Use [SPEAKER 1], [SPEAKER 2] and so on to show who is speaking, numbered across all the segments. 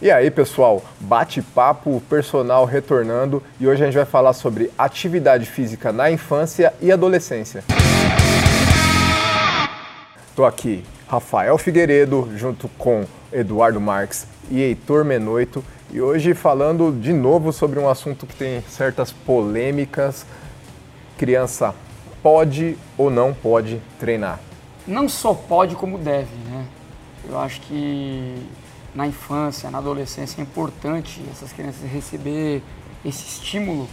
[SPEAKER 1] E aí, pessoal, bate-papo, personal retornando e hoje a gente vai falar sobre atividade física na infância e adolescência. Estou aqui, Rafael Figueiredo, junto com Eduardo Marques e Heitor Menoito, e hoje falando de novo sobre um assunto que tem certas polêmicas. Criança pode ou não pode treinar?
[SPEAKER 2] Não só pode, como deve, né? Eu acho que na infância, na adolescência, é importante essas crianças receber esse estímulo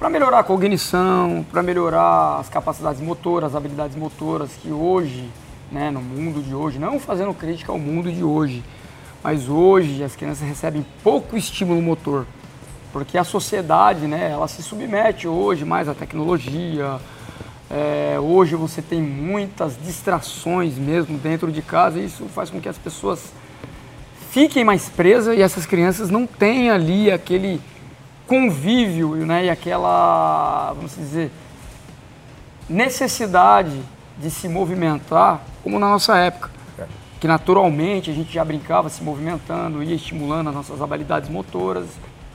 [SPEAKER 2] para melhorar a cognição, para melhorar as capacidades motoras, as habilidades motoras que hoje, né, no mundo de hoje, não fazendo crítica ao mundo de hoje, mas hoje as crianças recebem pouco estímulo motor, porque a sociedade, né, ela se submete hoje mais à tecnologia. É, hoje você tem muitas distrações mesmo dentro de casa e isso faz com que as pessoas fiquem mais presas e essas crianças não tenham ali aquele convívio né, e aquela, vamos dizer, necessidade de se movimentar como na nossa época. É. Que naturalmente a gente já brincava se movimentando, ia estimulando as nossas habilidades motoras.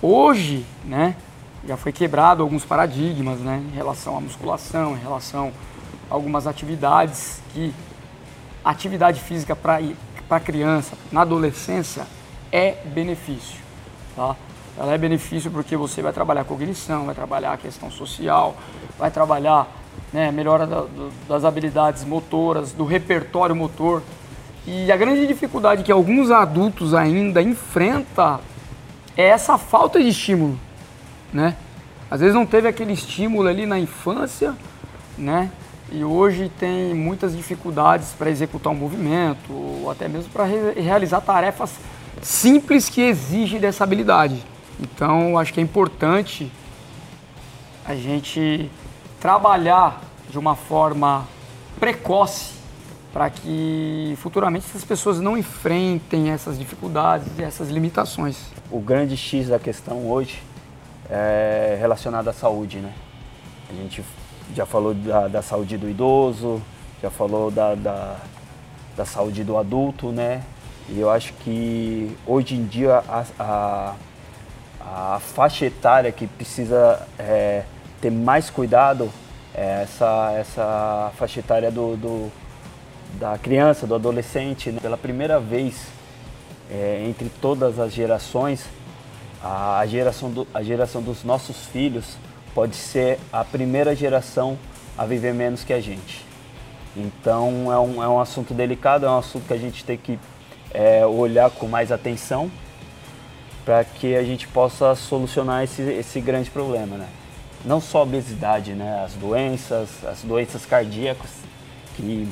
[SPEAKER 2] Hoje, né, já foi quebrado alguns paradigmas né, em relação à musculação, em relação a algumas atividades que atividade física para para criança, na adolescência, é benefício. Tá? Ela é benefício porque você vai trabalhar a cognição, vai trabalhar a questão social, vai trabalhar né, melhora da, do, das habilidades motoras, do repertório motor. E a grande dificuldade que alguns adultos ainda enfrentam é essa falta de estímulo, né? Às vezes não teve aquele estímulo ali na infância, né? E hoje tem muitas dificuldades para executar um movimento, ou até mesmo para re realizar tarefas simples que exigem dessa habilidade. Então, acho que é importante a gente trabalhar de uma forma precoce para que futuramente essas pessoas não enfrentem essas dificuldades e essas limitações.
[SPEAKER 3] O grande X da questão hoje é relacionado à saúde, né? A gente já falou da, da saúde do idoso, já falou da, da, da, saúde do adulto, né? E eu acho que hoje em dia a, a, a faixa etária que precisa é, ter mais cuidado é essa, essa faixa etária do, do da criança, do adolescente. Né? Pela primeira vez é, entre todas as gerações, a geração, do, a geração dos nossos filhos pode ser a primeira geração a viver menos que a gente. Então é um, é um assunto delicado, é um assunto que a gente tem que é, olhar com mais atenção para que a gente possa solucionar esse, esse grande problema. Né? Não só a obesidade, né? as doenças, as doenças cardíacas que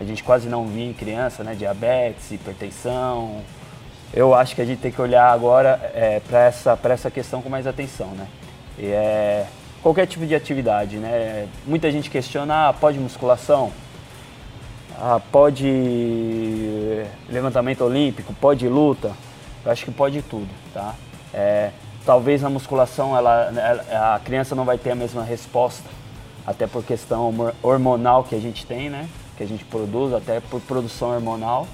[SPEAKER 3] a gente quase não via em criança, né? diabetes, hipertensão. Eu acho que a gente tem que olhar agora é, para essa, essa questão com mais atenção. Né? É, qualquer tipo de atividade, né? Muita gente questiona, ah, pode musculação? Ah, pode levantamento olímpico? Pode luta? Eu acho que pode tudo, tá? É, talvez na musculação ela, a criança não vai ter a mesma resposta, até por questão hormonal que a gente tem, né? Que a gente produz, até por produção hormonal,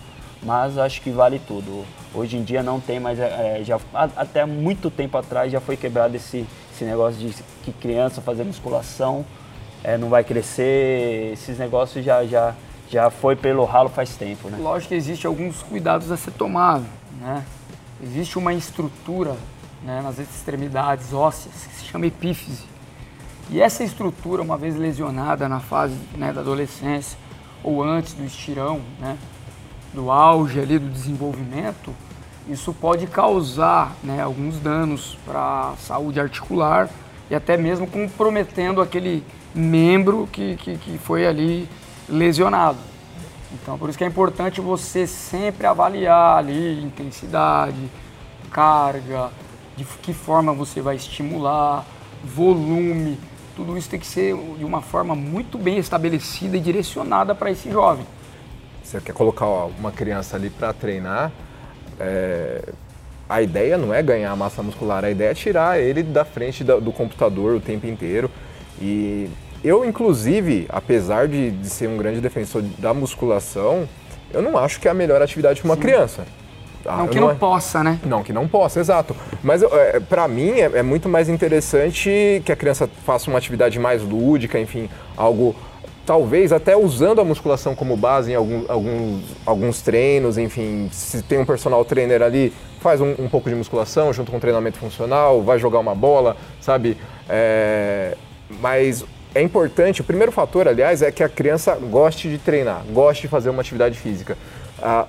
[SPEAKER 3] mas acho que vale tudo. Hoje em dia não tem mais, é, já, até muito tempo atrás já foi quebrado esse, esse negócio de que criança fazer musculação é, não vai crescer, esses negócios já, já, já foi pelo ralo faz tempo, né?
[SPEAKER 2] Lógico que existe alguns cuidados a ser tomado, né? Existe uma estrutura né, nas extremidades ósseas que se chama epífise. E essa estrutura, uma vez lesionada na fase né, da adolescência ou antes do estirão, né, do auge ali do desenvolvimento, isso pode causar né, alguns danos para a saúde articular e até mesmo comprometendo aquele membro que, que, que foi ali lesionado. Então, por isso que é importante você sempre avaliar ali intensidade, carga, de que forma você vai estimular, volume. Tudo isso tem que ser de uma forma muito bem estabelecida e direcionada para esse jovem.
[SPEAKER 1] Você quer colocar uma criança ali para treinar, é, a ideia não é ganhar massa muscular, a ideia é tirar ele da frente do, do computador o tempo inteiro. E eu, inclusive, apesar de, de, ser um grande defensor da musculação, eu não acho que é a melhor atividade para uma Sim. criança.
[SPEAKER 2] Ah, não que não, não é... possa, né?
[SPEAKER 1] Não, que não possa, exato. Mas é, para mim é, é, muito mais interessante que a criança faça uma atividade mais lúdica, enfim, algo talvez até usando a musculação como base em algum, alguns, alguns treinos, enfim, se tem um personal trainer ali, faz um, um, pouco de musculação junto com treinamento funcional, vai jogar uma bola, sabe? É, mas é importante, o primeiro fator, aliás, é que a criança goste de treinar, goste de fazer uma atividade física. Ah,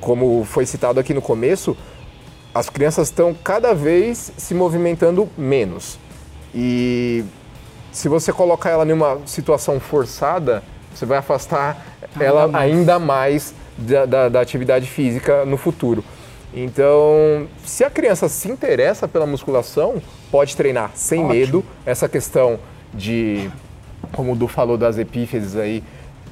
[SPEAKER 1] como foi citado aqui no começo, as crianças estão cada vez se movimentando menos. E se você colocar ela em uma situação forçada, você vai afastar ainda ela mais. ainda mais da, da, da, atividade física no futuro. Então, se a criança se interessa pela musculação, pode treinar sem Ótimo. medo. Essa questão de, como o Du falou das epífises aí,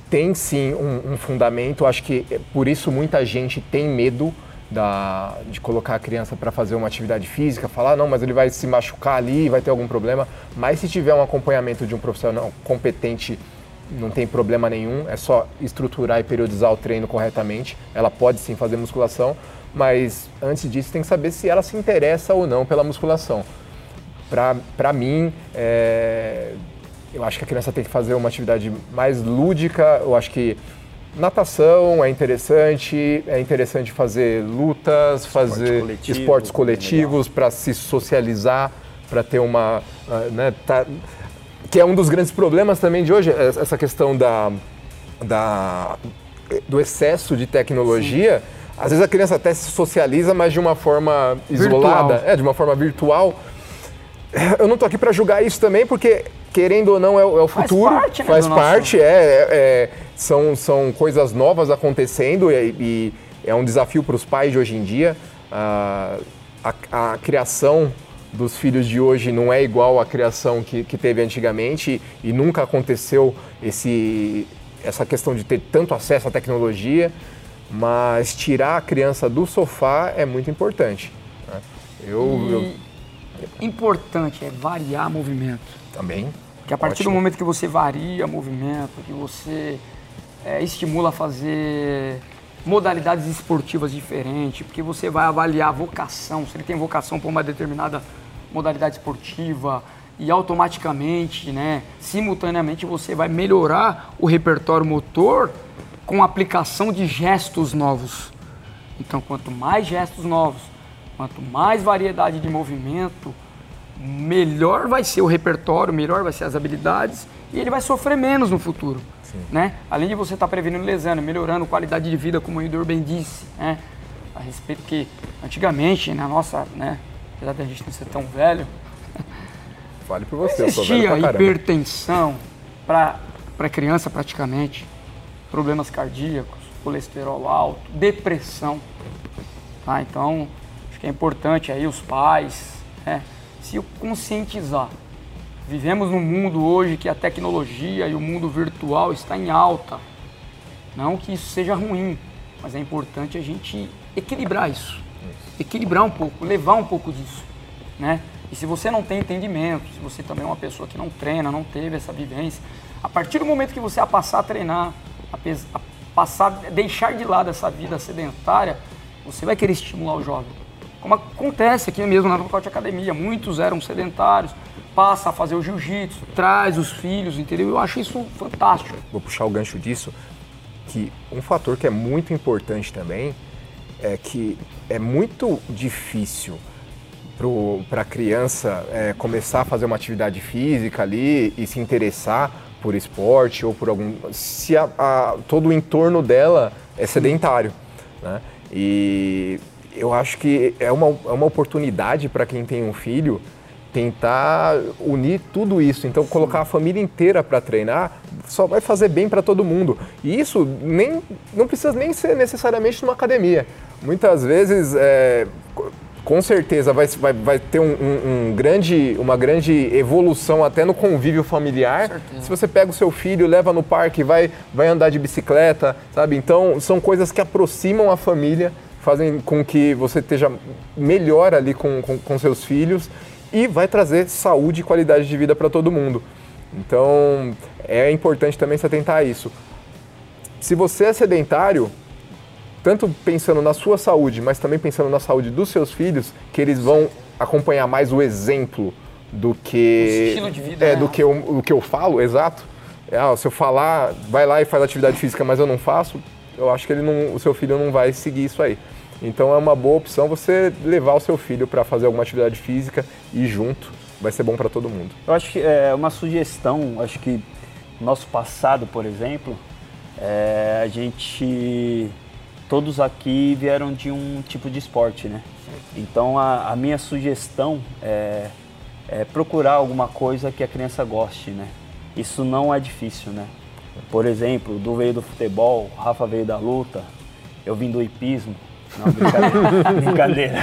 [SPEAKER 1] tem sim um, um fundamento. Acho que por isso muita gente tem medo da, de colocar a criança para fazer uma atividade física, falar, não, mas ele vai se machucar ali, vai ter algum problema. Mas se tiver um acompanhamento de um profissional competente, não tem problema nenhum, é só estruturar e periodizar o treino corretamente. Ela pode sim fazer musculação, mas antes disso tem que saber se ela se interessa ou não pela musculação. Para mim, é, eu acho que a criança tem que fazer uma atividade mais lúdica, eu acho que Natação é interessante, é interessante fazer lutas, fazer coletivo, esportes coletivos para se socializar, para ter uma. Ah, né, tá, que é um dos grandes problemas também de hoje, essa questão da, da, do excesso de tecnologia. Sim. Às vezes a criança até se socializa, mas de uma forma isolada, é, de uma forma virtual. Eu não estou aqui para julgar isso também, porque querendo ou não é, é o futuro. Faz parte, né, Faz parte, é, é, é são, são coisas novas acontecendo e, e é um desafio para os pais de hoje em dia. a, a, criação dos filhos de hoje não é igual à criação que, que teve antigamente e, e nunca aconteceu esse, essa questão de ter tanto acesso à tecnologia, mas tirar a criança do sofá é muito importante. Né?
[SPEAKER 2] Eu, eu... Importante é variar movimento.
[SPEAKER 1] Também.
[SPEAKER 2] Que a partir Ótimo. do momento que você varia movimento, que você é, estimula a fazer modalidades esportivas diferentes, porque você vai avaliar a vocação, se ele tem vocação para uma determinada modalidade esportiva e automaticamente, né, simultaneamente você vai melhorar o repertório motor com a aplicação de gestos novos. Então, quanto mais gestos novos, quanto mais variedade de movimento, melhor vai ser o repertório, melhor vai ser as habilidades e ele vai sofrer menos no futuro. Né? Além de você estar tá prevenindo lesão, melhorando a qualidade de vida, como o Idor bem disse, né? a respeito que antigamente, na nossa, né, apesar de a gente não ser tão velho,
[SPEAKER 1] Fale por você,
[SPEAKER 2] existia hipertensão para criança praticamente, problemas cardíacos, colesterol alto, depressão. Tá? Então, acho que é importante aí os pais né, se conscientizar Vivemos num mundo hoje que a tecnologia e o mundo virtual está em alta. Não que isso seja ruim, mas é importante a gente equilibrar isso. Equilibrar um pouco, levar um pouco disso, né? E se você não tem entendimento, se você também é uma pessoa que não treina, não teve essa vivência, a partir do momento que você a passar a treinar, a, passar, deixar de lado essa vida sedentária, você vai querer estimular o jovem. Como acontece aqui mesmo na Nocaute Academia, muitos eram sedentários, passa a fazer o jiu-jitsu, traz os filhos, entendeu? Eu acho isso fantástico.
[SPEAKER 1] Vou puxar o gancho disso, que um fator que é muito importante também é que é muito difícil para a criança é, começar a fazer uma atividade física ali e se interessar por esporte ou por algum. se a, a, todo o entorno dela é sedentário. Né? E eu acho que é uma, é uma oportunidade para quem tem um filho tentar unir tudo isso. Então, Sim. colocar a família inteira para treinar só vai fazer bem para todo mundo. E isso nem, não precisa nem ser necessariamente numa academia. Muitas vezes, é, com certeza, vai, vai, vai ter um, um, um, grande, uma grande evolução até no convívio familiar. Se você pega o seu filho, leva no parque, vai, vai andar de bicicleta, sabe? Então, são coisas que aproximam a família, fazem com que você esteja melhor ali com, com, com seus filhos e vai trazer saúde e qualidade de vida para todo mundo. Então é importante também se atentar a isso. Se você é sedentário, tanto pensando na sua saúde, mas também pensando na saúde dos seus filhos, que eles vão acompanhar mais o exemplo do que
[SPEAKER 2] estilo de vida,
[SPEAKER 1] é
[SPEAKER 2] né?
[SPEAKER 1] do que eu, do que eu falo, exato. Ah, se eu falar, vai lá e faz atividade física, mas eu não faço, eu acho que ele não, o seu filho não vai seguir isso aí. Então é uma boa opção você levar o seu filho para fazer alguma atividade física e junto, vai ser bom para todo mundo.
[SPEAKER 3] Eu acho que é uma sugestão, acho que nosso passado, por exemplo, é, a gente todos aqui vieram de um tipo de esporte, né? Então a, a minha sugestão é, é procurar alguma coisa que a criança goste, né? Isso não é difícil, né? Por exemplo, o Du veio do futebol, Rafa veio da luta, eu vim do hipismo. Não, brincadeira. brincadeira.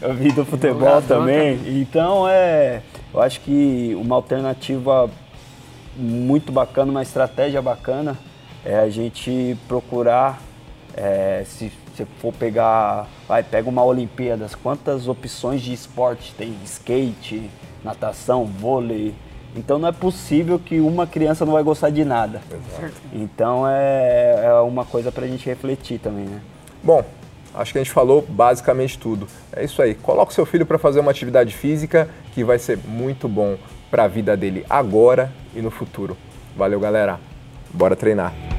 [SPEAKER 3] Eu vim do futebol também. Então é. Eu acho que uma alternativa muito bacana, uma estratégia bacana é a gente procurar, é, se você for pegar, vai, pega uma Olimpíadas, quantas opções de esporte tem? Skate, natação, vôlei. Então não é possível que uma criança não vai gostar de nada. Então é, é uma coisa para a gente refletir também, né?
[SPEAKER 1] Bom, acho que a gente falou basicamente tudo. É isso aí. Coloca o seu filho para fazer uma atividade física que vai ser muito bom para a vida dele agora e no futuro. Valeu, galera. Bora treinar.